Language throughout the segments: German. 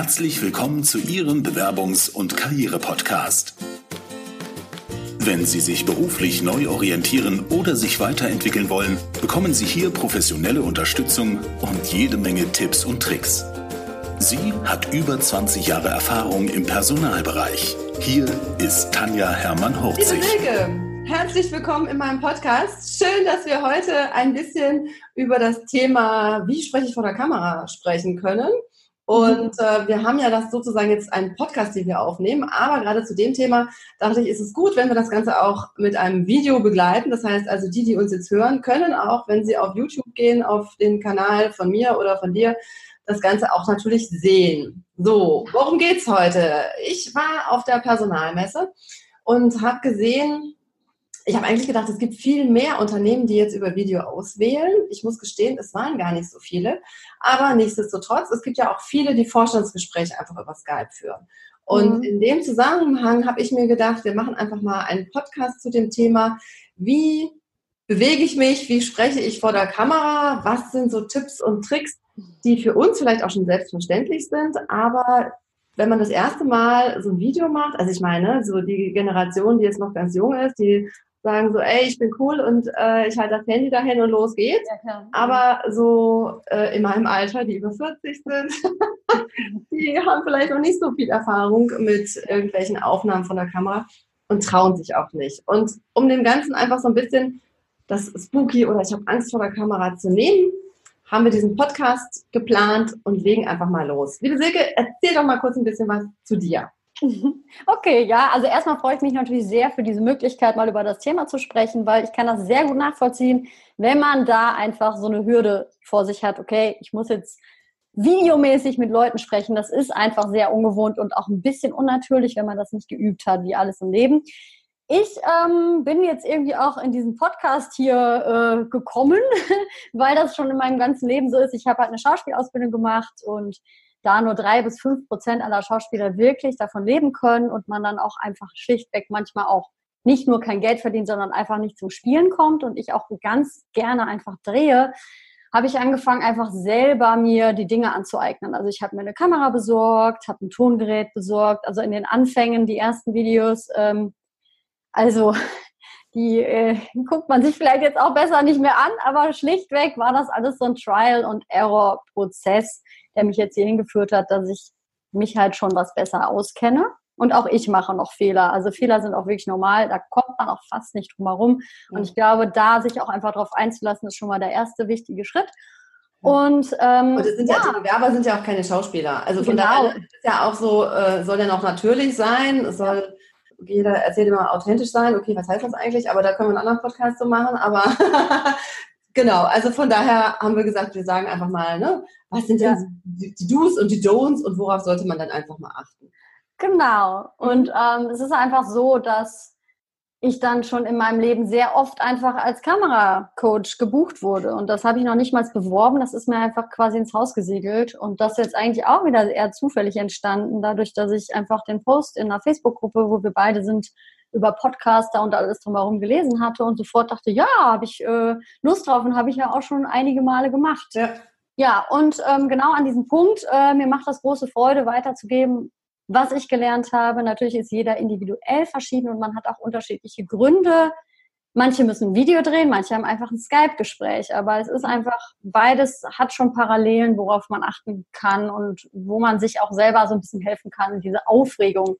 Herzlich willkommen zu Ihrem Bewerbungs- und Karriere-Podcast. Wenn Sie sich beruflich neu orientieren oder sich weiterentwickeln wollen, bekommen Sie hier professionelle Unterstützung und jede Menge Tipps und Tricks. Sie hat über 20 Jahre Erfahrung im Personalbereich. Hier ist Tanja Hermann-Hurzig. Herzlich willkommen in meinem Podcast. Schön, dass wir heute ein bisschen über das Thema, wie spreche ich vor der Kamera, sprechen können. Und äh, wir haben ja das sozusagen jetzt einen Podcast, den wir aufnehmen. Aber gerade zu dem Thema dachte ich, ist es gut, wenn wir das Ganze auch mit einem Video begleiten. Das heißt also, die, die uns jetzt hören, können auch, wenn sie auf YouTube gehen, auf den Kanal von mir oder von dir, das Ganze auch natürlich sehen. So, worum geht's heute? Ich war auf der Personalmesse und habe gesehen, ich habe eigentlich gedacht, es gibt viel mehr Unternehmen, die jetzt über Video auswählen. Ich muss gestehen, es waren gar nicht so viele. Aber nichtsdestotrotz, es gibt ja auch viele, die Vorstandsgespräche einfach über Skype führen. Und mhm. in dem Zusammenhang habe ich mir gedacht, wir machen einfach mal einen Podcast zu dem Thema, wie bewege ich mich, wie spreche ich vor der Kamera, was sind so Tipps und Tricks, die für uns vielleicht auch schon selbstverständlich sind, aber wenn man das erste Mal so ein Video macht, also ich meine, so die Generation, die jetzt noch ganz jung ist, die sagen so, ey, ich bin cool und äh, ich halte das Handy dahin und los geht's. Ja, Aber so äh, in meinem Alter, die über 40 sind, die haben vielleicht noch nicht so viel Erfahrung mit irgendwelchen Aufnahmen von der Kamera und trauen sich auch nicht. Und um dem Ganzen einfach so ein bisschen das Spooky oder ich habe Angst vor der Kamera zu nehmen, haben wir diesen Podcast geplant und legen einfach mal los. Liebe Silke, erzähl doch mal kurz ein bisschen was zu dir. Okay, ja, also erstmal freue ich mich natürlich sehr für diese Möglichkeit, mal über das Thema zu sprechen, weil ich kann das sehr gut nachvollziehen, wenn man da einfach so eine Hürde vor sich hat, okay, ich muss jetzt videomäßig mit Leuten sprechen, das ist einfach sehr ungewohnt und auch ein bisschen unnatürlich, wenn man das nicht geübt hat, wie alles im Leben. Ich ähm, bin jetzt irgendwie auch in diesen Podcast hier äh, gekommen, weil das schon in meinem ganzen Leben so ist. Ich habe halt eine Schauspielausbildung gemacht und da nur drei bis fünf Prozent aller Schauspieler wirklich davon leben können und man dann auch einfach schlichtweg manchmal auch nicht nur kein Geld verdient, sondern einfach nicht zum Spielen kommt und ich auch ganz gerne einfach drehe, habe ich angefangen, einfach selber mir die Dinge anzueignen. Also ich habe mir eine Kamera besorgt, habe ein Tongerät besorgt, also in den Anfängen, die ersten Videos, ähm, also die äh, guckt man sich vielleicht jetzt auch besser nicht mehr an, aber schlichtweg war das alles so ein Trial-and-Error-Prozess, der mich jetzt hier hingeführt hat, dass ich mich halt schon was besser auskenne. Und auch ich mache noch Fehler. Also Fehler sind auch wirklich normal. Da kommt man auch fast nicht drum herum. Und ich glaube, da sich auch einfach darauf einzulassen, ist schon mal der erste wichtige Schritt. Und, ähm, und sind ja, ja, die Bewerber sind ja auch keine Schauspieler. Also von genau. daher ist ja auch so, äh, soll ja noch natürlich sein. Es soll jeder erzählt immer authentisch sein. Okay, was heißt das eigentlich? Aber da können wir einen anderen Podcast so machen. Aber genau, also von daher haben wir gesagt, wir sagen einfach mal, ne, was sind ja. die, die Do's und die Don'ts und worauf sollte man dann einfach mal achten? Genau. Und ähm, es ist einfach so, dass ich dann schon in meinem Leben sehr oft einfach als Kameracoach gebucht wurde. Und das habe ich noch nicht mal beworben. Das ist mir einfach quasi ins Haus gesegelt. Und das ist jetzt eigentlich auch wieder eher zufällig entstanden, dadurch, dass ich einfach den Post in einer Facebook-Gruppe, wo wir beide sind, über Podcaster und alles drumherum gelesen hatte und sofort dachte, ja, habe ich äh, Lust drauf und habe ich ja auch schon einige Male gemacht. Ja. Ja, und ähm, genau an diesem Punkt, äh, mir macht das große Freude, weiterzugeben, was ich gelernt habe. Natürlich ist jeder individuell verschieden und man hat auch unterschiedliche Gründe. Manche müssen ein Video drehen, manche haben einfach ein Skype-Gespräch, aber es ist einfach, beides hat schon Parallelen, worauf man achten kann und wo man sich auch selber so ein bisschen helfen kann, diese Aufregung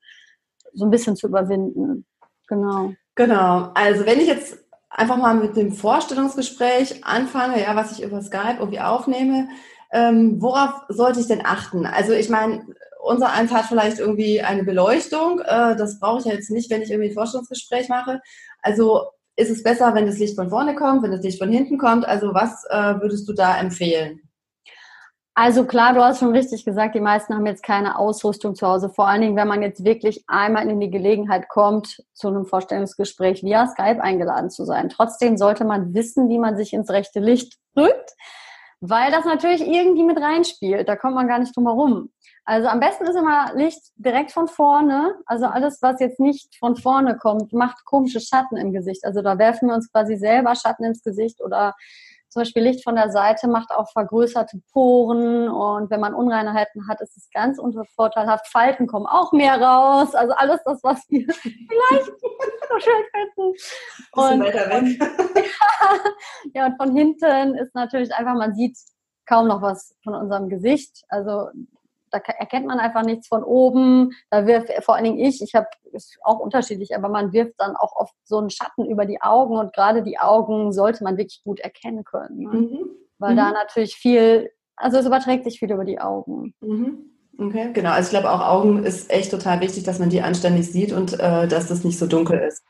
so ein bisschen zu überwinden. Genau. Genau. Also wenn ich jetzt einfach mal mit dem Vorstellungsgespräch anfange, ja, was ich über Skype irgendwie aufnehme, ähm, worauf sollte ich denn achten? Also ich meine, unser eins hat vielleicht irgendwie eine Beleuchtung. Äh, das brauche ich ja jetzt nicht, wenn ich irgendwie ein Vorstellungsgespräch mache. Also ist es besser, wenn das Licht von vorne kommt, wenn das Licht von hinten kommt? Also was äh, würdest du da empfehlen? Also klar, du hast schon richtig gesagt, die meisten haben jetzt keine Ausrüstung zu Hause. Vor allen Dingen, wenn man jetzt wirklich einmal in die Gelegenheit kommt, zu einem Vorstellungsgespräch via Skype eingeladen zu sein. Trotzdem sollte man wissen, wie man sich ins rechte Licht drückt, weil das natürlich irgendwie mit reinspielt. Da kommt man gar nicht drum herum. Also am besten ist immer Licht direkt von vorne. Also alles, was jetzt nicht von vorne kommt, macht komische Schatten im Gesicht. Also da werfen wir uns quasi selber Schatten ins Gesicht oder Zum Beispiel Licht von der Seite macht auch vergrößerte Poren und wenn man Unreinheiten hat, ist es ganz unvorteilhaft. Falten kommen auch mehr raus. Also alles das, was wir vielleicht so schön finden. Und, weiter weg. ja, und von hinten ist natürlich einfach, man sieht kaum noch was von unserem Gesicht. Also da erkennt man einfach nichts von oben. Da wirft vor allen Dingen ich, ich habe ist auch unterschiedlich, aber man wirft dann auch oft so einen Schatten über die Augen und gerade die Augen sollte man wirklich gut erkennen können, ne? mhm. weil mhm. da natürlich viel, also es überträgt sich viel über die Augen. Mhm. Okay, genau. Also ich glaube auch Augen ist echt total wichtig, dass man die anständig sieht und äh, dass das nicht so dunkel ist.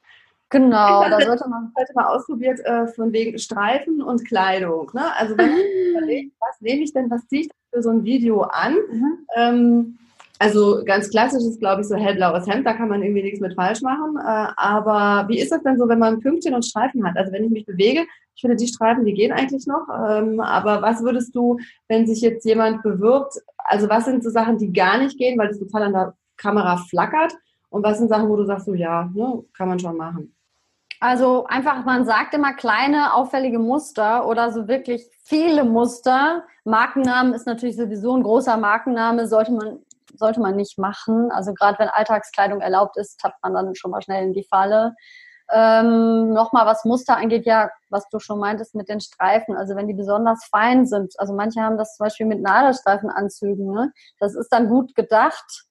Genau, da sollte man heute mal ausprobiert äh, von wegen Streifen und Kleidung. Ne? Also wenn man überlegt, was nehme ich denn, was ziehe ich für so ein Video an? Mhm. Ähm, also ganz klassisch ist, glaube ich, so hellblaues Hemd, da kann man irgendwie nichts mit falsch machen. Äh, aber wie ist das denn so, wenn man Pünktchen und Streifen hat? Also wenn ich mich bewege, ich finde, die Streifen, die gehen eigentlich noch. Ähm, aber was würdest du, wenn sich jetzt jemand bewirbt, also was sind so Sachen, die gar nicht gehen, weil das total an der Kamera flackert? Und was sind Sachen, wo du sagst, so ja, ne, kann man schon machen? Also einfach, man sagt immer kleine, auffällige Muster oder so wirklich viele Muster. Markennamen ist natürlich sowieso ein großer Markenname, sollte man, sollte man nicht machen. Also gerade wenn Alltagskleidung erlaubt ist, tappt man dann schon mal schnell in die Falle. Ähm, Nochmal, was Muster angeht, ja, was du schon meintest mit den Streifen, also wenn die besonders fein sind, also manche haben das zum Beispiel mit Nadelstreifenanzügen, ne? das ist dann gut gedacht,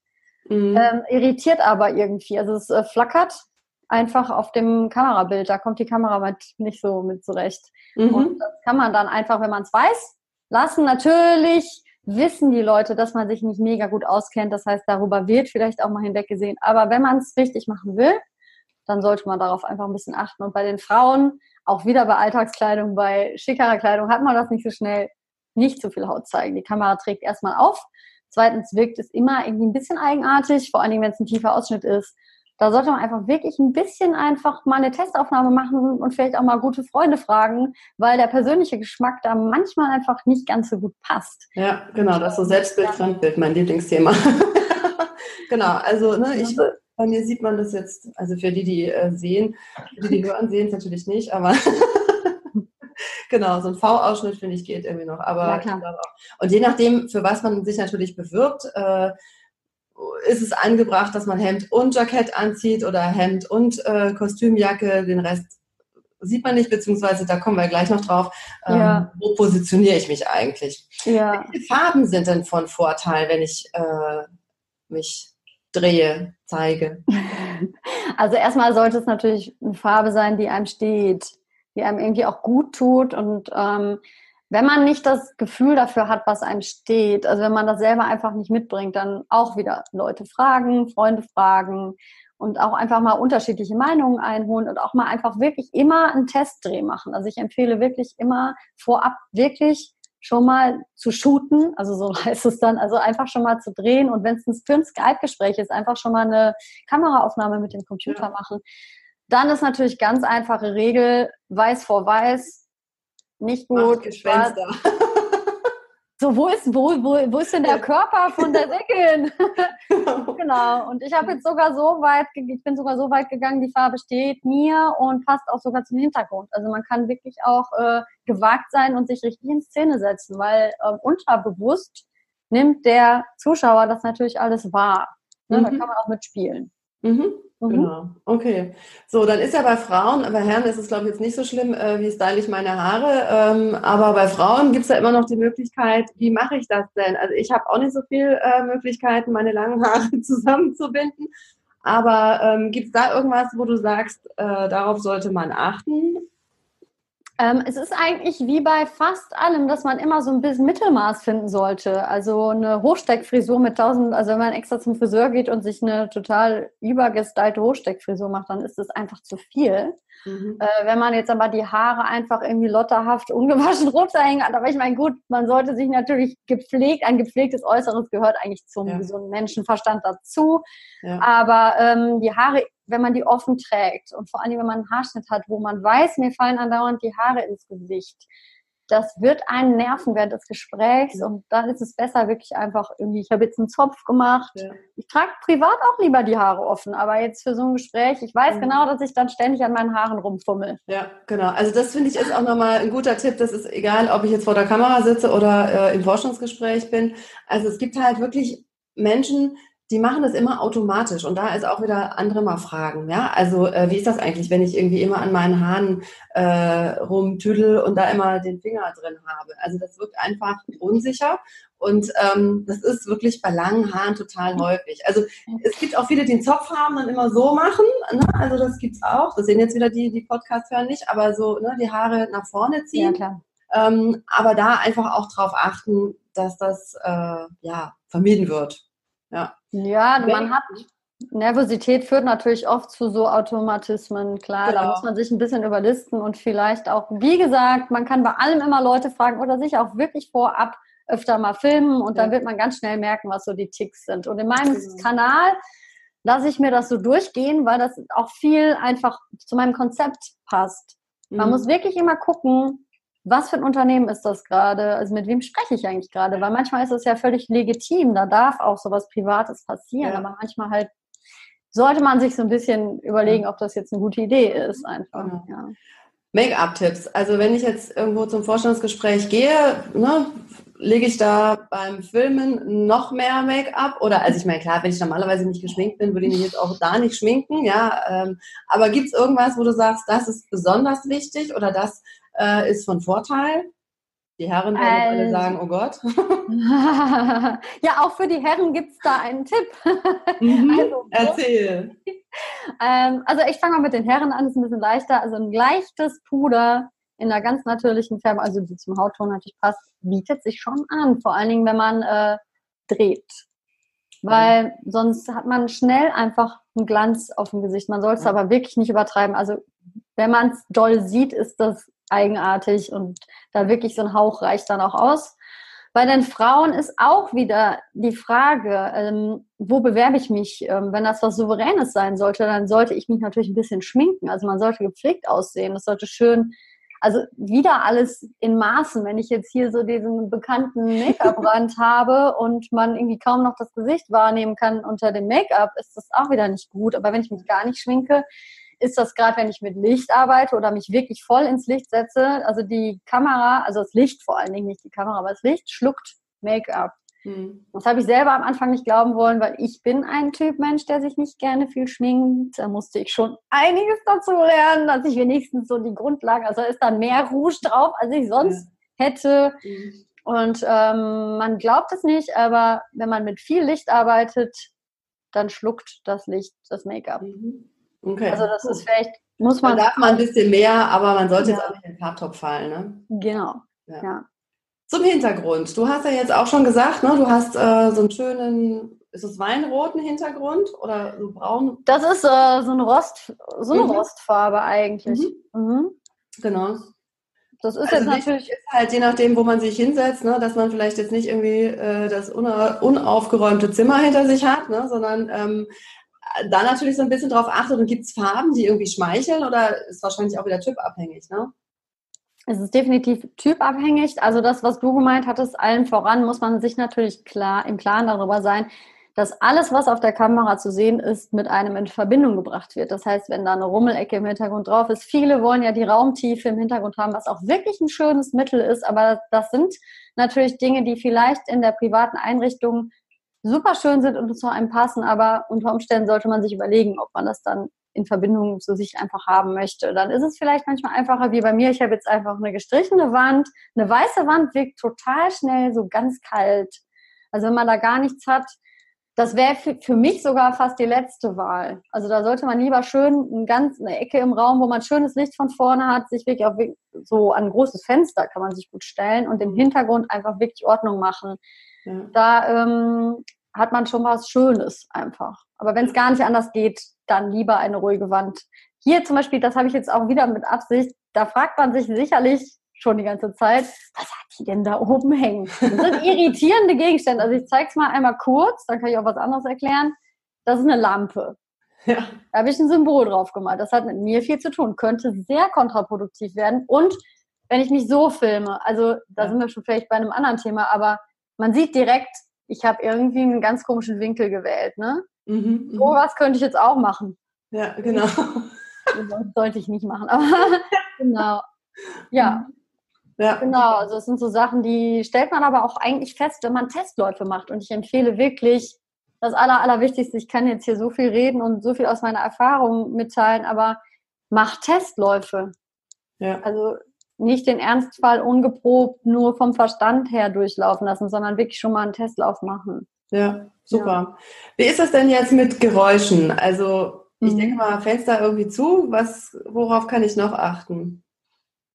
mhm. ähm, irritiert aber irgendwie, also es äh, flackert einfach auf dem Kamerabild. Da kommt die Kamera mit nicht so mit zurecht. Mhm. Und das kann man dann einfach, wenn man es weiß, lassen. Natürlich wissen die Leute, dass man sich nicht mega gut auskennt. Das heißt, darüber wird vielleicht auch mal hinweggesehen. Aber wenn man es richtig machen will, dann sollte man darauf einfach ein bisschen achten. Und bei den Frauen, auch wieder bei Alltagskleidung, bei schickerer Kleidung, hat man das nicht so schnell, nicht so viel Haut zeigen. Die Kamera trägt erstmal auf. Zweitens wirkt es immer irgendwie ein bisschen eigenartig, vor allem wenn es ein tiefer Ausschnitt ist. Da sollte man einfach wirklich ein bisschen einfach mal eine Testaufnahme machen und vielleicht auch mal gute Freunde fragen, weil der persönliche Geschmack da manchmal einfach nicht ganz so gut passt. Ja, genau, das ist so Selbstbild, Fremdbild, mein Lieblingsthema. genau, also ne, ich, bei mir sieht man das jetzt, also für die, die äh, sehen, die, die hören, sehen es natürlich nicht, aber genau, so ein V-Ausschnitt finde ich geht irgendwie noch. Aber ja, und je nachdem, für was man sich natürlich bewirbt, äh, ist es angebracht, dass man Hemd und Jackett anzieht oder Hemd und äh, Kostümjacke, den Rest sieht man nicht, beziehungsweise da kommen wir gleich noch drauf. Ähm, ja. Wo positioniere ich mich eigentlich? Ja. Welche Farben sind denn von Vorteil, wenn ich äh, mich drehe, zeige? Also erstmal sollte es natürlich eine Farbe sein, die einem steht, die einem irgendwie auch gut tut und ähm, wenn man nicht das Gefühl dafür hat, was einem steht, also wenn man das selber einfach nicht mitbringt, dann auch wieder Leute fragen, Freunde fragen und auch einfach mal unterschiedliche Meinungen einholen und auch mal einfach wirklich immer einen Testdreh machen. Also ich empfehle wirklich immer vorab wirklich schon mal zu shooten, also so heißt es dann, also einfach schon mal zu drehen und wenn es ein, für ein Skype-Gespräch ist, einfach schon mal eine Kameraaufnahme mit dem Computer ja. machen. Dann ist natürlich ganz einfache Regel, weiß vor weiß, nicht gut. Gespenster. So, wo ist, wo, wo, wo ist denn der Körper von der Deckeln? genau. Und ich habe jetzt sogar so weit, ich bin sogar so weit gegangen, die Farbe steht mir und passt auch sogar zum Hintergrund. Also man kann wirklich auch äh, gewagt sein und sich richtig in Szene setzen, weil äh, unterbewusst nimmt der Zuschauer das natürlich alles wahr. Ne? Mhm. Da kann man auch mitspielen. Mhm. Mhm. Genau, okay. So, dann ist ja bei Frauen, bei Herren ist es, glaube ich, jetzt nicht so schlimm, äh, wie style ich meine Haare. Ähm, aber bei Frauen gibt es ja immer noch die Möglichkeit, wie mache ich das denn? Also ich habe auch nicht so viel äh, Möglichkeiten, meine langen Haare zusammenzubinden. Aber ähm, gibt es da irgendwas, wo du sagst, äh, darauf sollte man achten? Ähm, es ist eigentlich wie bei fast allem, dass man immer so ein bisschen Mittelmaß finden sollte. Also eine Hochsteckfrisur mit tausend, also wenn man extra zum Friseur geht und sich eine total übergestylte Hochsteckfrisur macht, dann ist das einfach zu viel. Mhm. Äh, wenn man jetzt aber die Haare einfach irgendwie lotterhaft ungewaschen runterhängen hat, aber ich meine, gut, man sollte sich natürlich gepflegt, ein gepflegtes Äußeres gehört eigentlich zum ja. gesunden Menschenverstand dazu. Ja. Aber ähm, die Haare, wenn man die offen trägt und vor allem, wenn man einen Haarschnitt hat, wo man weiß, mir fallen andauernd die Haare ins Gesicht, das wird einen nerven während des Gesprächs und dann ist es besser wirklich einfach irgendwie, ich habe jetzt einen Zopf gemacht. Ja. Ich trage privat auch lieber die Haare offen, aber jetzt für so ein Gespräch, ich weiß mhm. genau, dass ich dann ständig an meinen Haaren rumfummel. Ja, genau. Also das finde ich ist auch nochmal ein guter Tipp. Das ist egal, ob ich jetzt vor der Kamera sitze oder äh, im Forschungsgespräch bin. Also es gibt halt wirklich Menschen, die machen das immer automatisch und da ist auch wieder andere mal fragen, ja, also äh, wie ist das eigentlich, wenn ich irgendwie immer an meinen Haaren äh, rumtüdel und da immer den Finger drin habe? Also das wirkt einfach unsicher und ähm, das ist wirklich bei langen Haaren total häufig. Also es gibt auch viele, die den Zopf haben und immer so machen, ne? also das gibt's auch. Das sehen jetzt wieder die, die Podcasts hören nicht, aber so ne, die Haare nach vorne ziehen. Ja, klar. Ähm, aber da einfach auch drauf achten, dass das äh, ja vermieden wird. Ja. Ja, man hat Nervosität führt natürlich oft zu so Automatismen, klar. Genau. Da muss man sich ein bisschen überlisten und vielleicht auch, wie gesagt, man kann bei allem immer Leute fragen oder sich auch wirklich vorab öfter mal filmen und ja. dann wird man ganz schnell merken, was so die Ticks sind. Und in meinem genau. Kanal lasse ich mir das so durchgehen, weil das auch viel einfach zu meinem Konzept passt. Man mhm. muss wirklich immer gucken, was für ein Unternehmen ist das gerade? Also mit wem spreche ich eigentlich gerade? Weil manchmal ist es ja völlig legitim, da darf auch sowas Privates passieren, ja. aber manchmal halt sollte man sich so ein bisschen überlegen, ob das jetzt eine gute Idee ist, einfach. Genau. Ja. Make-up-Tipps. Also wenn ich jetzt irgendwo zum Vorstellungsgespräch gehe, ne, lege ich da beim Filmen noch mehr Make-up? Oder, also ich meine, klar, wenn ich normalerweise nicht geschminkt bin, würde ich mich jetzt auch da nicht schminken, ja. Ähm, aber gibt es irgendwas, wo du sagst, das ist besonders wichtig oder das äh, ist von Vorteil? Die Herren werden also, alle sagen, oh Gott. ja, auch für die Herren gibt es da einen Tipp. Mhm, also, erzähl. Ähm, also ich fange mal mit den Herren an, das ist ein bisschen leichter. Also ein leichtes Puder in einer ganz natürlichen Färbung, also die zum Hautton natürlich passt, bietet sich schon an. Vor allen Dingen, wenn man äh, dreht. Weil mhm. sonst hat man schnell einfach einen Glanz auf dem Gesicht. Man soll es ja. aber wirklich nicht übertreiben. Also wenn man es doll sieht, ist das eigenartig und da wirklich so ein Hauch reicht dann auch aus. Bei den Frauen ist auch wieder die Frage, ähm, wo bewerbe ich mich? Ähm, wenn das was Souveränes sein sollte, dann sollte ich mich natürlich ein bisschen schminken. Also man sollte gepflegt aussehen. Das sollte schön, also wieder alles in Maßen. Wenn ich jetzt hier so diesen bekannten Make-up-Rand habe und man irgendwie kaum noch das Gesicht wahrnehmen kann unter dem Make-up, ist das auch wieder nicht gut. Aber wenn ich mich gar nicht schminke, ist das gerade, wenn ich mit Licht arbeite oder mich wirklich voll ins Licht setze. Also die Kamera, also das Licht vor allen Dingen, nicht die Kamera, aber das Licht schluckt Make-up. Hm. Das habe ich selber am Anfang nicht glauben wollen, weil ich bin ein Typ Mensch, der sich nicht gerne viel schminkt. Da musste ich schon einiges dazu lernen, dass ich wenigstens so die Grundlagen, also ist dann mehr Rouge drauf, als ich sonst ja. hätte. Mhm. Und ähm, man glaubt es nicht, aber wenn man mit viel Licht arbeitet, dann schluckt das Licht das Make-up. Mhm. Okay. Also das ist vielleicht, muss man. Man darf mal ein bisschen mehr, aber man sollte ja. jetzt auch nicht in den Farbtopf fallen, ne? Genau. Ja. ja. Zum Hintergrund. Du hast ja jetzt auch schon gesagt, ne, du hast äh, so einen schönen, ist es weinroten Hintergrund oder so braun? Das ist äh, so eine Rost, so eine mhm. Rostfarbe eigentlich. Mhm. Mhm. Genau. Das ist also jetzt natürlich ist halt je nachdem, wo man sich hinsetzt, ne, dass man vielleicht jetzt nicht irgendwie äh, das unaufgeräumte Zimmer hinter sich hat, ne, sondern ähm, da natürlich so ein bisschen drauf achtet und gibt es Farben, die irgendwie schmeicheln oder ist wahrscheinlich auch wieder typabhängig, ne? Es ist definitiv typabhängig. Also das, was du gemeint hattest, allen voran muss man sich natürlich klar im Klaren darüber sein, dass alles, was auf der Kamera zu sehen ist, mit einem in Verbindung gebracht wird. Das heißt, wenn da eine Rummelecke im Hintergrund drauf ist, viele wollen ja die Raumtiefe im Hintergrund haben, was auch wirklich ein schönes Mittel ist, aber das sind natürlich Dinge, die vielleicht in der privaten Einrichtung super schön sind und zu einem passen, aber unter Umständen sollte man sich überlegen, ob man das dann in Verbindung zu sich einfach haben möchte. Dann ist es vielleicht manchmal einfacher wie bei mir. Ich habe jetzt einfach eine gestrichene Wand. Eine weiße Wand wirkt total schnell so ganz kalt. Also wenn man da gar nichts hat, das wäre für, mich sogar fast die letzte Wahl. Also da sollte man lieber schön eine ganz eine Ecke im Raum, wo man schönes Licht von vorne hat, sich wirklich auf so an ein großes Fenster kann man sich gut stellen und im Hintergrund einfach wirklich Ordnung machen. Da ähm, hat man schon was Schönes einfach. Aber wenn es gar nicht anders geht, dann lieber eine ruhige Wand. Hier zum Beispiel, das habe ich jetzt auch wieder mit Absicht, da fragt man sich sicherlich schon die ganze Zeit, was hat die denn da oben hängen? Das sind irritierende Gegenstände. Also ich zeige es mal einmal kurz, dann kann ich auch was anderes erklären. Das ist eine Lampe. Ja. Da habe ich ein Symbol drauf gemalt. Das hat mit mir viel zu tun. Könnte sehr kontraproduktiv werden und wenn ich mich so filme, also da Ja. sind wir schon vielleicht bei einem anderen Thema, aber man sieht direkt, ich habe irgendwie einen ganz komischen Winkel gewählt. Ne? Mhm, mhm. So was könnte ich jetzt auch machen. Ja, genau. Das sollte ich nicht machen, aber genau. Ja, Ja, genau. Also es sind so Sachen, die stellt man aber auch eigentlich fest, wenn man Testläufe macht. Und ich empfehle wirklich das Aller, Allerwichtigste. Ich kann jetzt hier so viel reden und so viel aus meiner Erfahrung mitteilen, aber macht Testläufe. ja. Also nicht den Ernstfall ungeprobt nur vom Verstand her durchlaufen lassen, sondern wirklich schon mal einen Testlauf machen. Ja, super. Wie ist das denn jetzt mit Geräuschen? Also, ich Mhm. denke mal, Fenster irgendwie zu. Was, worauf kann ich noch achten?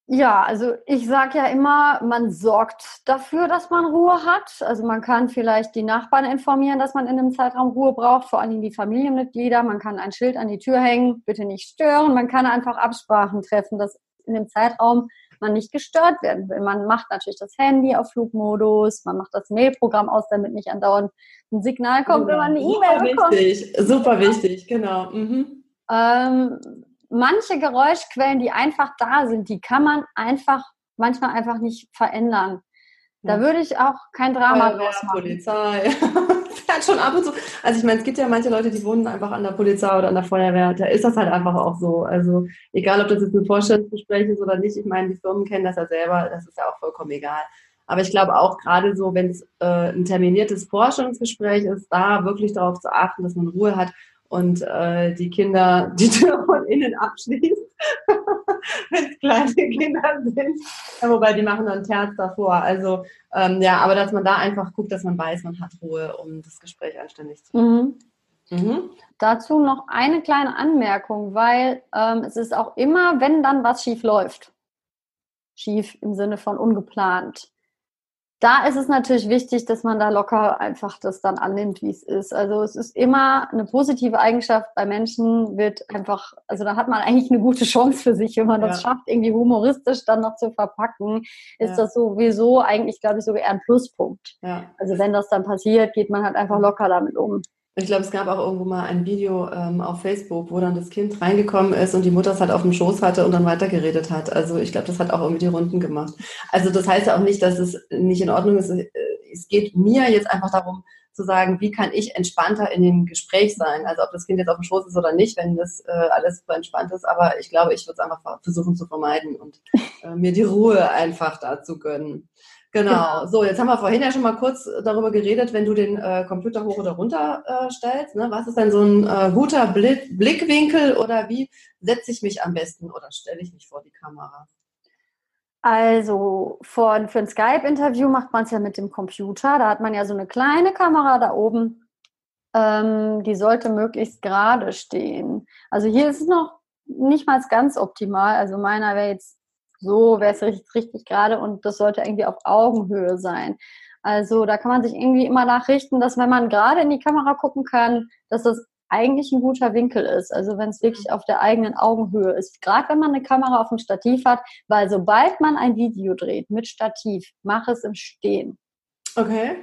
Ja, also ich sage ja immer, man sorgt dafür, dass man Ruhe hat. Also man kann vielleicht die Nachbarn informieren, dass man in einem Zeitraum Ruhe braucht, vor allem die Familienmitglieder. Man kann ein Schild an die Tür hängen, bitte nicht stören. Man kann einfach Absprachen treffen, dass in dem Zeitraum man nicht gestört werden will. Man macht natürlich das Handy auf Flugmodus, man macht das Mailprogramm aus, damit nicht andauernd ein Signal kommt, wenn man eine Genau. E-Mail Super bekommt. wichtig, super wichtig, genau. Mhm. Ähm, manche Geräuschquellen, die einfach da sind, die kann man einfach manchmal einfach nicht verändern. Da Ja. würde ich auch kein Drama Feuerwehr, draus machen. Polizei. Fährt schon ab und zu. Also ich meine, es gibt ja manche Leute, die wohnen einfach an der Polizei oder an der Feuerwehr. Da ist das halt einfach auch so. Also egal, ob das jetzt ein Vorstellungsgespräch ist oder nicht. Ich meine, die Firmen kennen das ja selber. Das ist ja auch vollkommen egal. Aber ich glaube auch gerade so, wenn es äh, ein terminiertes Vorstellungsgespräch ist, da wirklich darauf zu achten, dass man Ruhe hat und äh, die Kinder die Tür von innen abschließt, wenn es kleine Kinder sind. Ja, wobei die machen dann Terz davor. Also ähm, ja, aber dass man da einfach guckt, dass man weiß, man hat Ruhe, um das Gespräch anständig zu Mhm. Mhm. Dazu noch eine kleine Anmerkung, weil ähm, es ist auch immer, wenn dann was schief läuft, schief im Sinne von ungeplant, da ist es natürlich wichtig, dass man da locker einfach das dann annimmt, wie es ist. Also es ist immer eine positive Eigenschaft bei Menschen, wird einfach, also da hat man eigentlich eine gute Chance für sich, wenn man das Ja. schafft, irgendwie humoristisch dann noch zu verpacken, ist Ja. das sowieso eigentlich, glaube ich, sogar eher ein Pluspunkt. Ja. Also wenn das dann passiert, geht man halt einfach locker damit um. Ich glaube, es gab auch irgendwo mal ein Video ähm, auf Facebook, wo dann das Kind reingekommen ist und die Mutter es halt auf dem Schoß hatte und dann weitergeredet hat. Also ich glaube, das hat auch irgendwie die Runden gemacht. Also das heißt ja auch nicht, dass es nicht in Ordnung ist. Es geht mir jetzt einfach darum zu sagen, wie kann ich entspannter in dem Gespräch sein? Also ob das Kind jetzt auf dem Schoß ist oder nicht, wenn das äh, alles super entspannt ist. Aber ich glaube, ich würde es einfach versuchen zu vermeiden und äh, mir die Ruhe einfach dazu gönnen. Genau. So, jetzt haben wir vorhin ja schon mal kurz darüber geredet, wenn du den äh, Computer hoch oder runter äh, stellst. Ne? Was ist denn so ein äh, guter Blick, Blickwinkel oder wie setze ich mich am besten oder stelle ich mich vor die Kamera? Also für, für ein Skype-Interview macht man es ja mit dem Computer. Da hat man ja so eine kleine Kamera da oben. Ähm, die sollte möglichst gerade stehen. Also hier ist es noch nicht mal ganz optimal. Also meiner wäre jetzt so, wäre es richtig, richtig gerade und das sollte irgendwie auf Augenhöhe sein. Also da kann man sich irgendwie immer nachrichten, dass wenn man gerade in die Kamera gucken kann, dass das eigentlich ein guter Winkel ist. Also wenn es wirklich auf der eigenen Augenhöhe ist. Gerade wenn man eine Kamera auf dem Stativ hat, weil sobald man ein Video dreht mit Stativ, mach es im Stehen. Okay.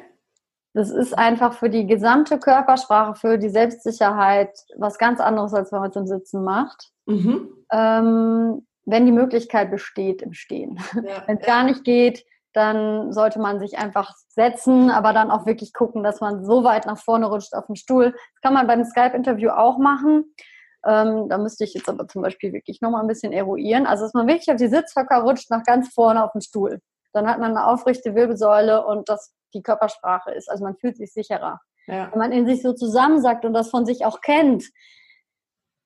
Das ist einfach für die gesamte Körpersprache, für die Selbstsicherheit was ganz anderes, als wenn man es im Sitzen macht. Mhm. Ähm, wenn die Möglichkeit besteht im Stehen. Ja. Wenn es gar nicht geht, dann sollte man sich einfach setzen, aber dann auch wirklich gucken, dass man so weit nach vorne rutscht auf dem Stuhl. Das kann man beim Skype-Interview auch machen. Ähm, da müsste ich jetzt aber zum Beispiel wirklich nochmal ein bisschen eruieren. Also, dass man wirklich auf die Sitzhöcker rutscht, nach ganz vorne auf den Stuhl. Dann hat man eine aufrechte Wirbelsäule und das die Körpersprache ist. Also man fühlt sich sicherer. Ja. Wenn man in sich so zusammensackt und das von sich auch kennt.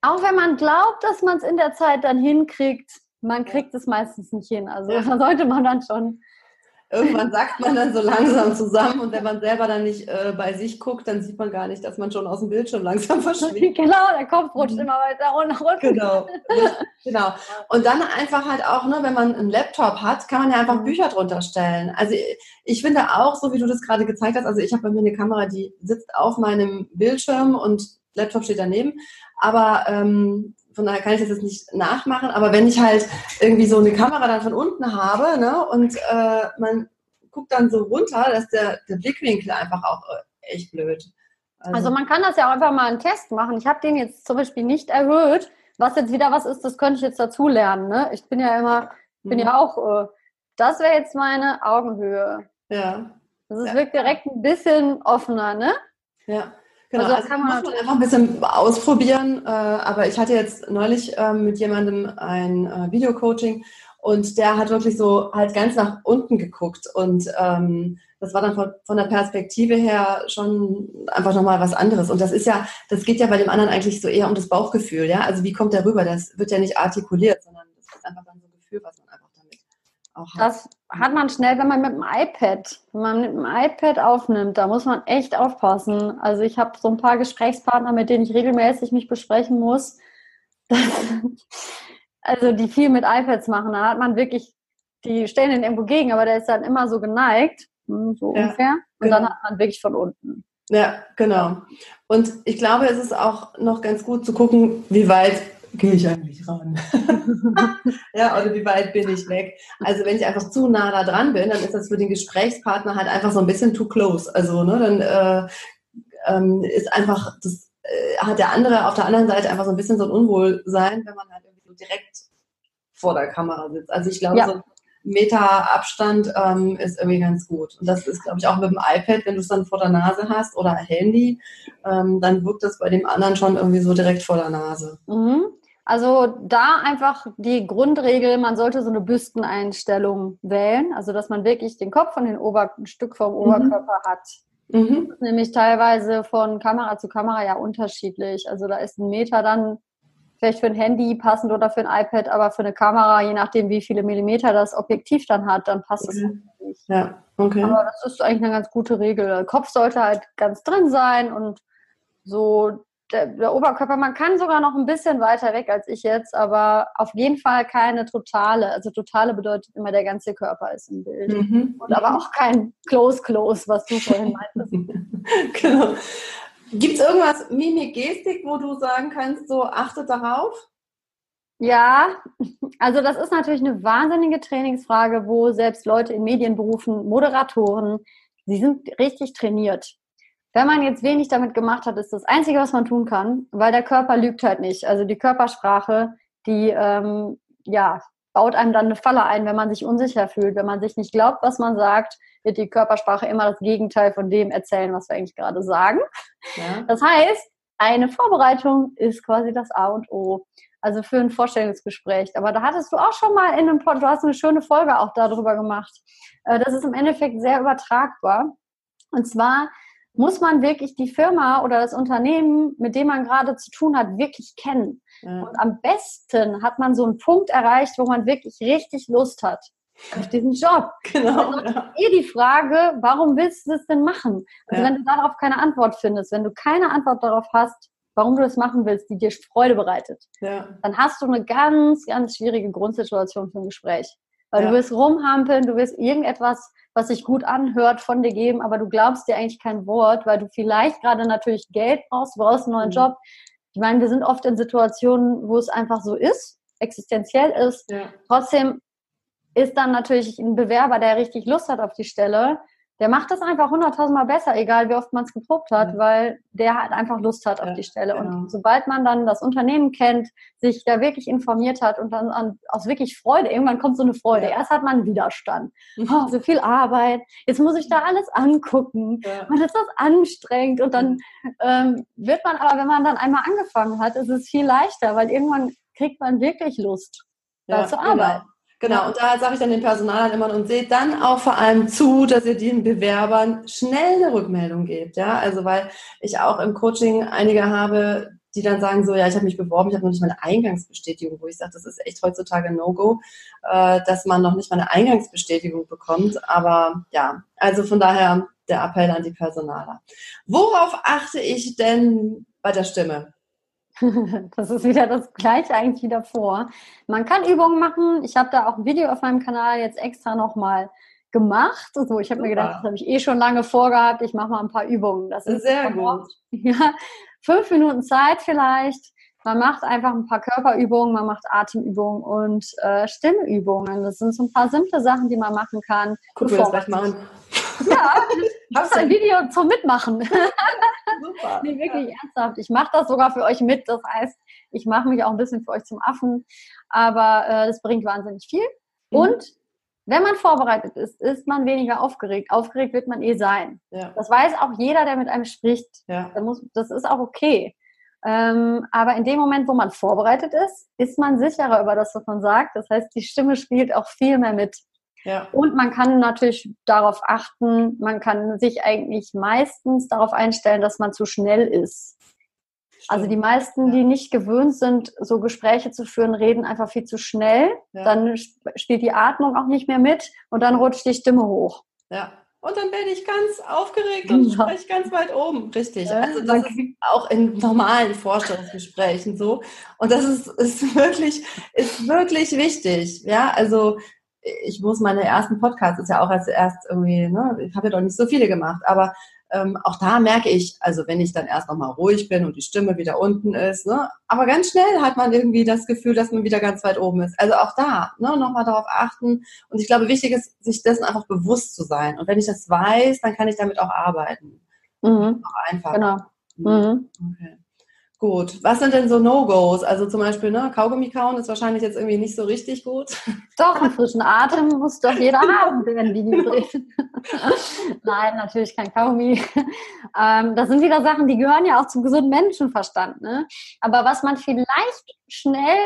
Auch wenn man glaubt, dass man es in der Zeit dann hinkriegt, man kriegt es meistens nicht hin. Also Ja. da sollte man dann schon Irgendwann sackt man dann so langsam zusammen und wenn man selber dann nicht äh, bei sich guckt, dann sieht man gar nicht, dass man schon aus dem Bildschirm langsam verschwindet. Genau, der Kopf rutscht Mhm. immer weiter und nach unten. Genau, genau. Und dann einfach halt auch, ne, wenn man einen Laptop hat, kann man ja einfach Mhm. Bücher drunter stellen. Also ich finde auch, so wie du das gerade gezeigt hast, also ich habe bei mir eine Kamera, die sitzt auf meinem Bildschirm und Laptop steht daneben. Aber ähm, von daher kann ich das jetzt nicht nachmachen. Aber wenn ich halt irgendwie so eine Kamera dann von unten habe, ne, und äh, man guckt dann so runter, dass der, der Blickwinkel einfach auch äh, echt blöd. Also man kann das ja auch einfach mal einen Test machen. Ich habe den jetzt zum Beispiel nicht erhöht. Was jetzt wieder was ist, das könnte ich jetzt dazu lernen. Ne? Ich bin ja immer, bin Mhm. ja auch äh, das wäre jetzt meine Augenhöhe. Ja. Das ist Ja. wirkt direkt ein bisschen offener, ne? Ja, genau. Also Also, kann man muss man einfach ein bisschen ausprobieren. Äh, aber ich hatte jetzt neulich ähm, mit jemandem ein äh, Videocoaching und der hat wirklich so halt ganz nach unten geguckt und ähm, das war dann von, von der Perspektive her schon einfach nochmal was anderes. Und das ist ja, das geht ja bei dem anderen eigentlich so eher um das Bauchgefühl, ja. Also wie kommt der rüber? Das wird ja nicht artikuliert, sondern das ist einfach dann so ein Gefühl, was man einfach damit auch hat. Das hat man schnell, wenn man mit dem iPad, wenn man mit dem iPad aufnimmt, da muss man echt aufpassen. Also ich habe so ein paar Gesprächspartner, mit denen ich regelmäßig mich besprechen muss. also die viel mit iPads machen, da hat man wirklich, die stellen den irgendwo gegen, aber der ist dann immer so geneigt, hm, so Ja, ungefähr. Und genau. dann hat man wirklich von unten. Ja, genau. Und ich glaube, es ist auch noch ganz gut zu gucken, wie weit gehe ich eigentlich ran? ja, oder wie weit bin ich weg? Also wenn ich einfach zu nah da dran bin, dann ist das für den Gesprächspartner halt einfach so ein bisschen too close. Also ne, dann äh, ähm, ist einfach das äh, hat der andere auf der anderen Seite einfach so ein bisschen so ein Unwohlsein, wenn man halt irgendwie so direkt vor der Kamera sitzt. Also ich glaube, Ja. so ein Meter Abstand ähm, ist irgendwie ganz gut. Und das ist, glaube ich, auch mit dem iPad, wenn du es dann vor der Nase hast oder Handy, ähm, dann wirkt das bei dem anderen schon irgendwie so direkt vor der Nase. Mhm. Also da einfach die Grundregel, man sollte so eine Büsteneinstellung wählen, also dass man wirklich den Kopf und den Ober ein Stück vom Oberkörper hat. Mhm. Das ist nämlich teilweise von Kamera zu Kamera ja unterschiedlich. Also da ist ein Meter dann vielleicht für ein Handy passend oder für ein iPad, aber für eine Kamera, je nachdem wie viele Millimeter das Objektiv dann hat, dann passt es Okay. nicht. Ja, okay. Aber das ist eigentlich eine ganz gute Regel. Der Kopf sollte halt ganz drin sein und so der, der Oberkörper, man kann sogar noch ein bisschen weiter weg als ich jetzt, aber auf jeden Fall keine totale. Also totale bedeutet immer, der ganze Körper ist im Bild. Mhm. Und aber auch kein Close-Close, was du vorhin meintest. genau. Gibt es irgendwas, Mimik, Gestik, wo du sagen kannst, so achtet darauf? Ja, also das ist natürlich eine wahnsinnige Trainingsfrage, wo selbst Leute in Medienberufen, Moderatoren, sie sind richtig trainiert. Wenn man jetzt wenig damit gemacht hat, ist das Einzige, was man tun kann, weil der Körper lügt halt nicht. Also die Körpersprache, die ähm, ja, baut einem dann eine Falle ein, wenn man sich unsicher fühlt. Wenn man sich nicht glaubt, was man sagt, wird die Körpersprache immer das Gegenteil von dem erzählen, was wir eigentlich gerade sagen. Ja. Das heißt, eine Vorbereitung ist quasi das A und O. Also für ein Vorstellungsgespräch. Aber da hattest du auch schon mal in einem Pod, du hast eine schöne Folge auch darüber gemacht. Äh, Das ist im Endeffekt sehr übertragbar. Und zwar muss man wirklich die Firma oder das Unternehmen, mit dem man gerade zu tun hat, wirklich kennen. Ja. Und am besten hat man so einen Punkt erreicht, wo man wirklich richtig Lust hat auf diesen Job. Genau. Ja. Eh die Frage, warum willst du das denn machen? Also Ja. wenn du darauf keine Antwort findest, wenn du keine Antwort darauf hast, warum du das machen willst, die dir Freude bereitet, Ja. dann hast du eine ganz, ganz schwierige Grundsituation für ein Gespräch. Weil Ja. du willst rumhampeln, du willst irgendetwas, was sich gut anhört, von dir geben, aber du glaubst dir eigentlich kein Wort, weil du vielleicht gerade natürlich Geld brauchst, brauchst einen neuen Mhm. Job. Ich meine, wir sind oft in Situationen, wo es einfach so ist, existenziell ist. Ja. Trotzdem ist dann natürlich ein Bewerber, der richtig Lust hat auf die Stelle, der macht das einfach hunderttausendmal besser, egal wie oft man es geprobt hat, weil der halt einfach Lust hat auf Ja, die Stelle. genau. Und sobald man dann das Unternehmen kennt, sich da wirklich informiert hat und dann an, aus wirklich Freude, irgendwann kommt so eine Freude. Ja. Erst hat man Widerstand. Oh, so viel Arbeit, jetzt muss ich da alles angucken. Ja. Und ist das anstrengend und dann ähm, wird man aber, wenn man dann einmal angefangen hat, ist es viel leichter, weil irgendwann kriegt man wirklich Lust, da zu arbeiten. Genau, Ja. und da sage ich dann den Personalern immer und seht dann auch vor allem zu, dass ihr den Bewerbern schnell eine Rückmeldung gebt. Ja, also weil ich auch im Coaching einige habe, die dann sagen so, ja, ich habe mich beworben, ich habe noch nicht meine Eingangsbestätigung, wo ich sage, das ist echt heutzutage ein No-Go, äh, dass man noch nicht mal eine Eingangsbestätigung bekommt. Aber ja, also von daher der Appell an die Personaler. Worauf achte ich denn bei der Stimme? Das ist wieder das gleiche eigentlich wie davor. Man kann Übungen machen. Ich habe da auch ein Video auf meinem Kanal jetzt extra nochmal gemacht. Also ich habe mir gedacht, das habe ich eh schon lange vorgehabt. Ich mache mal ein paar Übungen. Das ist Sehr gut. Ja, fünf Minuten Zeit vielleicht. Man macht einfach ein paar Körperübungen, man macht Atemübungen und äh, Stimmübungen. Das sind so ein paar simple Sachen, die man machen kann. Guck mir das gleich mal an. Ja, Ist ein Video zum Mitmachen. Super. Nee, wirklich ernsthaft. Ich mache das sogar für euch mit. Das heißt, ich mache mich auch ein bisschen für euch zum Affen. Aber äh, das bringt wahnsinnig viel. Mhm. Und wenn man vorbereitet ist, ist man weniger aufgeregt. Aufgeregt wird man eh sein. Ja. Das weiß auch jeder, der mit einem spricht. Ja. Das ist auch okay. Ähm, aber in dem Moment, wo man vorbereitet ist, ist man sicherer über das, was man sagt. Das heißt, die Stimme spielt auch viel mehr mit. Ja. Und man kann natürlich darauf achten, man kann sich eigentlich meistens darauf einstellen, dass man zu schnell ist. Also die meisten, die nicht gewöhnt sind, so Gespräche zu führen, reden einfach viel zu schnell. Ja. Dann spielt die Atmung auch nicht mehr mit und dann rutscht die Stimme hoch. Ja. Und dann bin ich ganz aufgeregt und ja. spreche ganz weit oben. Richtig. Also das ist auch in normalen Vorstellungsgesprächen so. Und das ist, ist wirklich, ist wirklich wichtig. Ja, also ich muss meine ersten Podcasts, ist ja auch als erst irgendwie, ne, ich habe ja doch nicht so viele gemacht, aber ähm, auch da merke ich, also wenn ich dann erst nochmal ruhig bin und die Stimme wieder unten ist, ne, aber ganz schnell hat man irgendwie das Gefühl, dass man wieder ganz weit oben ist. Also auch da, ne, nochmal darauf achten. Und ich glaube, wichtig ist, sich dessen einfach bewusst zu sein. Und wenn ich das weiß, dann kann ich damit auch arbeiten. Mhm. Auch einfach. Genau. Mhm. Okay. Gut. Was sind denn so No-Gos? Also zum Beispiel, ne, Kaugummi kauen ist wahrscheinlich jetzt irgendwie nicht so richtig gut. Doch, einen frischen Atem muss doch jeder haben, wenn Video dreht. Nein, natürlich kein Kaugummi. Ähm, das sind wieder Sachen, die gehören ja auch zum gesunden Menschenverstand. Ne? Aber was man vielleicht schnell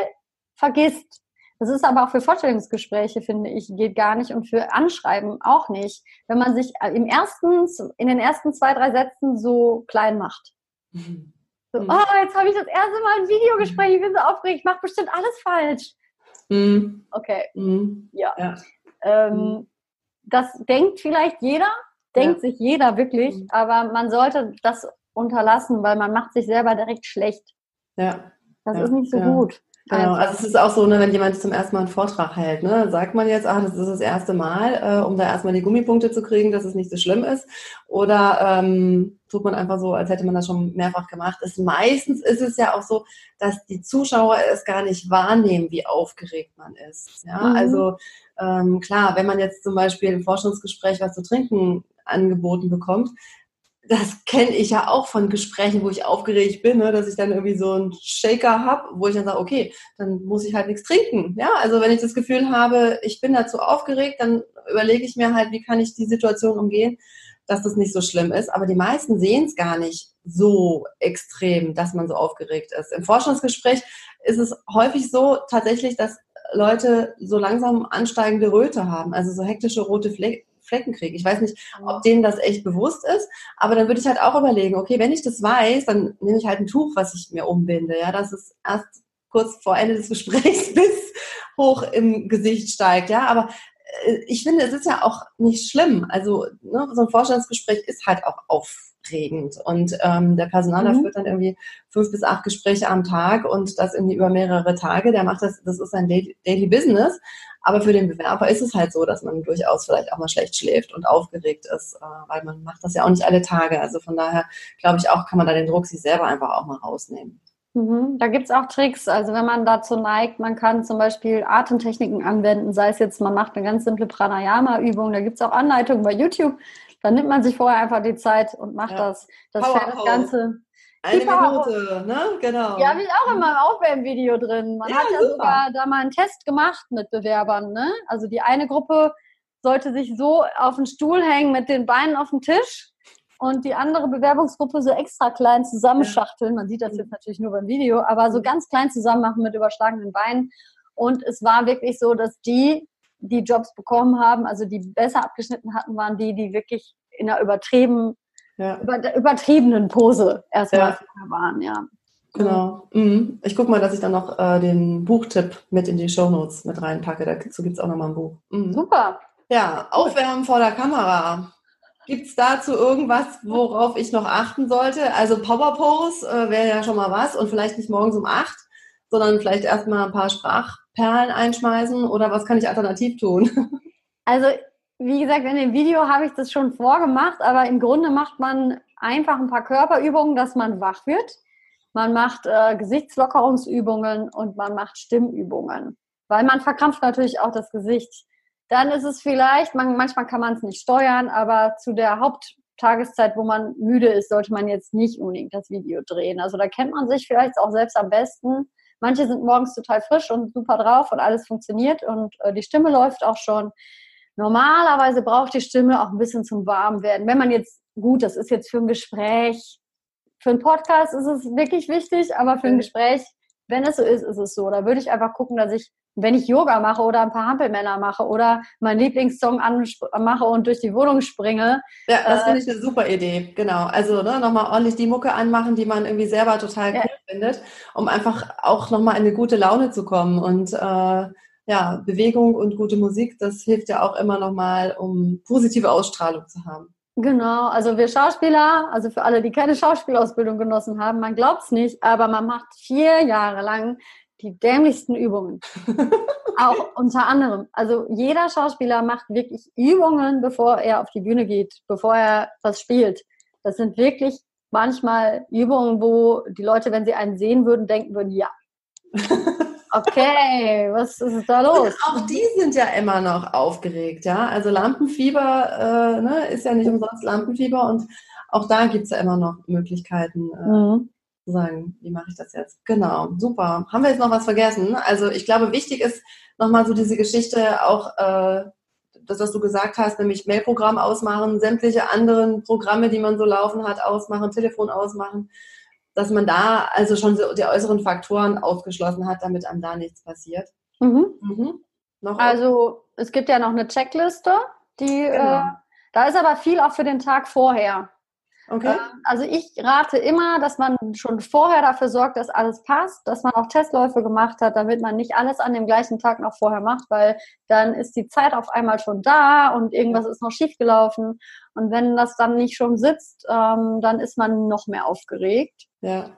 vergisst, das ist aber auch für Vorstellungsgespräche, finde ich, geht gar nicht und für Anschreiben auch nicht. Wenn man sich im ersten, in den ersten zwei, drei Sätzen so klein macht. Mhm. So, mhm. oh, jetzt habe ich das erste Mal ein Videogespräch, ich bin so aufgeregt, ich mache bestimmt alles falsch. Mhm. Okay. Mhm. Ja. ja. Ähm, mhm. das denkt vielleicht jeder, denkt ja. sich jeder wirklich, mhm. aber man sollte das unterlassen, weil man macht sich selber direkt schlecht. Ja. Das ist nicht so gut. Genau, also es ist auch so, ne, wenn jemand zum ersten Mal einen Vortrag hält, ne, sagt man jetzt, ach, das ist das erste Mal, äh, um da erstmal die Gummipunkte zu kriegen, dass es nicht so schlimm ist. Oder ähm, tut man einfach so, als hätte man das schon mehrfach gemacht. Ist, meistens ist es ja auch so, dass die Zuschauer es gar nicht wahrnehmen, wie aufgeregt man ist. Ja, mhm. also ähm, klar, wenn man jetzt zum Beispiel im Forschungsgespräch was zu trinken angeboten bekommt, das kenne ich ja auch von Gesprächen, wo ich aufgeregt bin, ne, dass ich dann irgendwie so einen Shaker habe, wo ich dann sage, okay, dann muss ich halt nichts trinken. Ja, also wenn ich das Gefühl habe, ich bin dazu aufgeregt, dann überlege ich mir halt, wie kann ich die Situation umgehen, dass das nicht so schlimm ist. Aber die meisten sehen es gar nicht so extrem, dass man so aufgeregt ist. Im Forschungsgespräch ist es häufig so tatsächlich, dass Leute so langsam ansteigende Röte haben, also so hektische rote Flecken Flecken kriege. Ich weiß nicht, ob denen das echt bewusst ist, aber dann würde ich halt auch überlegen, okay, wenn ich das weiß, dann nehme ich halt ein Tuch, was ich mir umbinde. Ja, das ist erst kurz vor Ende des Gesprächs bis hoch im Gesicht steigt. Ja, aber ich finde, es ist ja auch nicht schlimm. Also ne, so ein Vorstellungsgespräch ist halt auch aufregend. Und ähm, der Personaler mhm. führt dann irgendwie fünf bis acht Gespräche am Tag und das irgendwie über mehrere Tage. Der macht das, das ist sein Daily, Daily Business. Aber für den Bewerber ist es halt so, dass man durchaus vielleicht auch mal schlecht schläft und aufgeregt ist, äh, weil man macht das ja auch nicht alle Tage. Also von daher glaube ich auch, kann man da den Druck sich selber einfach auch mal rausnehmen. Mhm. Da gibt es auch Tricks. Also wenn man dazu neigt, man kann zum Beispiel Atemtechniken anwenden, sei es jetzt, man macht eine ganz simple Pranayama-Übung, da gibt es auch Anleitungen bei YouTube. Dann nimmt man sich vorher einfach die Zeit und macht ja. das. Das fährt das Ganze eine Minute, ne? Genau. Die habe ich auch in meinem Aufwärmvideo drin. Man ja, hat ja super. sogar da mal einen Test gemacht mit Bewerbern, ne? Also die eine Gruppe sollte sich so auf den Stuhl hängen mit den Beinen auf dem Tisch und die andere Bewerbungsgruppe so extra klein zusammenschachteln. Man sieht das jetzt natürlich nur beim Video, aber so ganz klein zusammen machen mit überschlagenen Beinen. Und es war wirklich so, dass die, die Jobs bekommen haben, also die besser abgeschnitten hatten, waren die, die wirklich in einer übertrieben ja. über, übertriebenen Pose erstmal ja. waren, ja. Genau. Mhm. Ich gucke mal, dass ich dann noch äh, den Buchtipp mit in die Shownotes mit reinpacke. Dazu gibt es auch nochmal ein Buch. Mhm. Super. Ja, Aufwärmen vor der Kamera. Gibt es dazu irgendwas, worauf ich noch achten sollte? Also Power Pose äh, wäre ja schon mal was und vielleicht nicht morgens um acht, sondern vielleicht erstmal ein paar Sprachperlen einschmeißen oder was kann ich alternativ tun? Also wie gesagt, in dem Video habe ich das schon vorgemacht, aber im Grunde macht man einfach ein paar Körperübungen, dass man wach wird. Man macht äh, Gesichtslockerungsübungen und man macht Stimmübungen, weil man verkrampft natürlich auch das Gesicht. Dann ist es vielleicht, man, manchmal kann man es nicht steuern, aber zu der Haupttageszeit, wo man müde ist, sollte man jetzt nicht unbedingt das Video drehen. Also da kennt man sich vielleicht auch selbst am besten. Manche sind morgens total frisch und super drauf und alles funktioniert und äh, die Stimme läuft auch schon. normalerweise braucht die Stimme auch ein bisschen zum Warmwerden. Wenn man jetzt, gut, das ist jetzt für ein Gespräch, für einen Podcast ist es wirklich wichtig, aber für ein Gespräch, wenn es so ist, ist es so. Da würde ich einfach gucken, dass ich, wenn ich Yoga mache oder ein paar Hampelmänner mache oder meinen Lieblingssong anmache und durch die Wohnung springe. Ja, das äh, finde ich eine super Idee. Genau. Also ne, nochmal ordentlich die Mucke anmachen, die man irgendwie selber total ja. cool findet, um einfach auch nochmal in eine gute Laune zu kommen. Und äh, ja, Bewegung und gute Musik, das hilft ja auch immer nochmal, um positive Ausstrahlung zu haben. Genau, also wir Schauspieler, also für alle, die keine Schauspielausbildung genossen haben, man glaubt es nicht, aber man macht vier Jahre lang die dämlichsten Übungen. auch unter anderem. Also jeder Schauspieler macht wirklich Übungen, bevor er auf die Bühne geht, bevor er was spielt. Das sind wirklich manchmal Übungen, wo die Leute, wenn sie einen sehen würden, denken würden, ja. Okay, was ist da los? Und auch die sind ja immer noch aufgeregt, ja. Also Lampenfieber äh, ne, ist ja nicht umsonst Lampenfieber und auch da gibt es ja immer noch Möglichkeiten äh, mhm. Sagen, wie mache ich das jetzt? Genau, super. Haben wir jetzt noch was vergessen? Also ich glaube, wichtig ist nochmal so diese Geschichte auch, äh, das, was du gesagt hast, nämlich Mailprogramm ausmachen, sämtliche anderen Programme, die man so laufen hat, ausmachen, Telefon ausmachen dass man da also schon so die äußeren Faktoren ausgeschlossen hat, damit einem da nichts passiert. Mhm. Mhm. also es gibt ja noch eine Checkliste, die äh, genau. äh, da ist aber viel auch für den Tag vorher. Okay. Ähm, also ich rate immer, dass man schon vorher dafür sorgt, dass alles passt, dass man auch Testläufe gemacht hat, damit man nicht alles an dem gleichen Tag noch vorher macht, weil dann ist die Zeit auf einmal schon da und irgendwas ist noch schiefgelaufen. Und wenn das dann nicht schon sitzt, ähm, dann ist man noch mehr aufgeregt. Ja,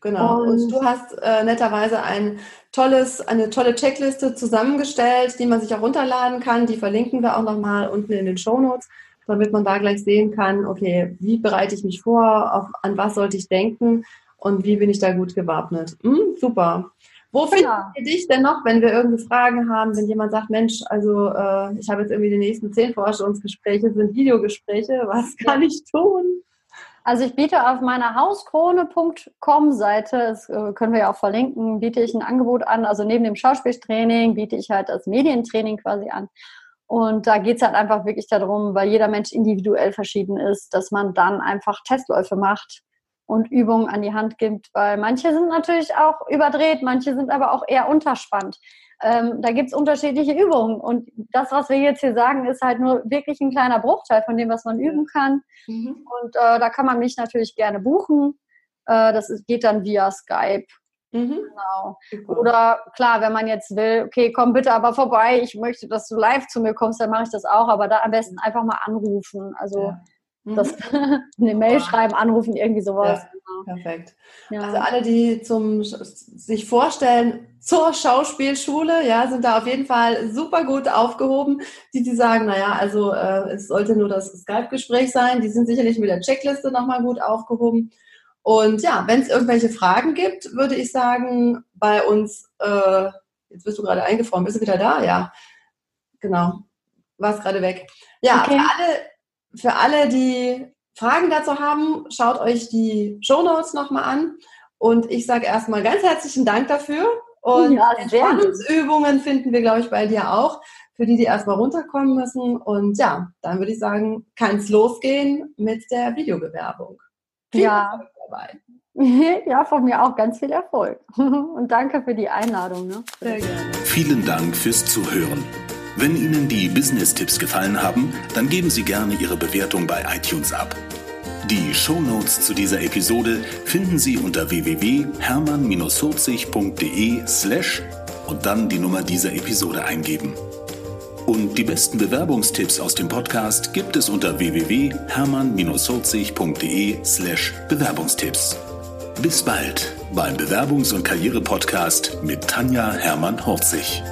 genau. Und, und du hast äh, netterweise ein tolles, eine tolle Checkliste zusammengestellt, die man sich auch runterladen kann. Die verlinken wir auch nochmal unten in den Show Notes, damit man da gleich sehen kann, okay, wie bereite ich mich vor, auf, an was sollte ich denken und wie bin ich da gut gewappnet. Hm, super. Wo finden ja. wir dich denn noch, wenn wir irgendwie Fragen haben, wenn jemand sagt, Mensch, also äh, ich habe jetzt irgendwie die nächsten zehn Forschungsgespräche, sind Videogespräche, was kann ich tun? Also ich biete auf meiner hauskrone.com Seite, das äh, können wir ja auch verlinken, biete ich ein Angebot an. Also neben dem Schauspieltraining biete ich halt das Medientraining quasi an. Und da geht es halt einfach wirklich darum, weil jeder Mensch individuell verschieden ist, dass man dann einfach Testläufe macht und Übungen an die Hand gibt, weil manche sind natürlich auch überdreht, manche sind aber auch eher unterspannt. Ähm, da gibt es unterschiedliche Übungen. Und das, was wir jetzt hier sagen, ist halt nur wirklich ein kleiner Bruchteil von dem, was man üben kann. Mhm. Und äh, da kann man mich natürlich gerne buchen. Äh, das ist, geht dann via Skype. Mhm. Genau. Super. Oder klar, wenn man jetzt will, okay, komm bitte aber vorbei, ich möchte, dass du live zu mir kommst, dann mache ich das auch, aber da am besten mhm. einfach mal anrufen. Also ja. Mhm. Das, eine Mail schreiben, anrufen, irgendwie sowas. Ja. Perfekt. Ja. Also alle, die zum sich vorstellen zur Schauspielschule, ja, sind da auf jeden Fall super gut aufgehoben. Die, die sagen, naja, also äh, es sollte nur das Skype-Gespräch sein, die sind sicherlich mit der Checkliste nochmal gut aufgehoben. Und ja, wenn es irgendwelche Fragen gibt, würde ich sagen, bei uns, äh, jetzt bist du gerade eingefroren, bist du wieder da? Ja, genau. Warst gerade weg. Ja, okay. für alle für alle, die Fragen dazu haben, schaut euch die Show Notes nochmal an. Und ich sage erstmal ganz herzlichen Dank dafür. Und ja, Entspannungsübungen finden wir, glaube ich, bei dir auch, für die, die erstmal runterkommen müssen. Und ja, dann würde ich sagen, kann es losgehen mit der Videobewerbung. Viel ja. Erfolg dabei. Ja, von mir auch ganz viel Erfolg. Und danke für die Einladung. Ne? Sehr gerne. Vielen Dank fürs Zuhören. Wenn Ihnen die Business-Tipps gefallen haben, dann geben Sie gerne Ihre Bewertung bei iTunes ab. Die Show Notes zu dieser Episode finden Sie unter www.hermann-40.de slash und dann die Nummer dieser Episode eingeben. Und die besten Bewerbungstipps aus dem Podcast gibt es unter www.hermann-40.de slash Bewerbungstipps. Bis bald beim Bewerbungs- und Karriere-Podcast mit Tanja Hermann-Horzig.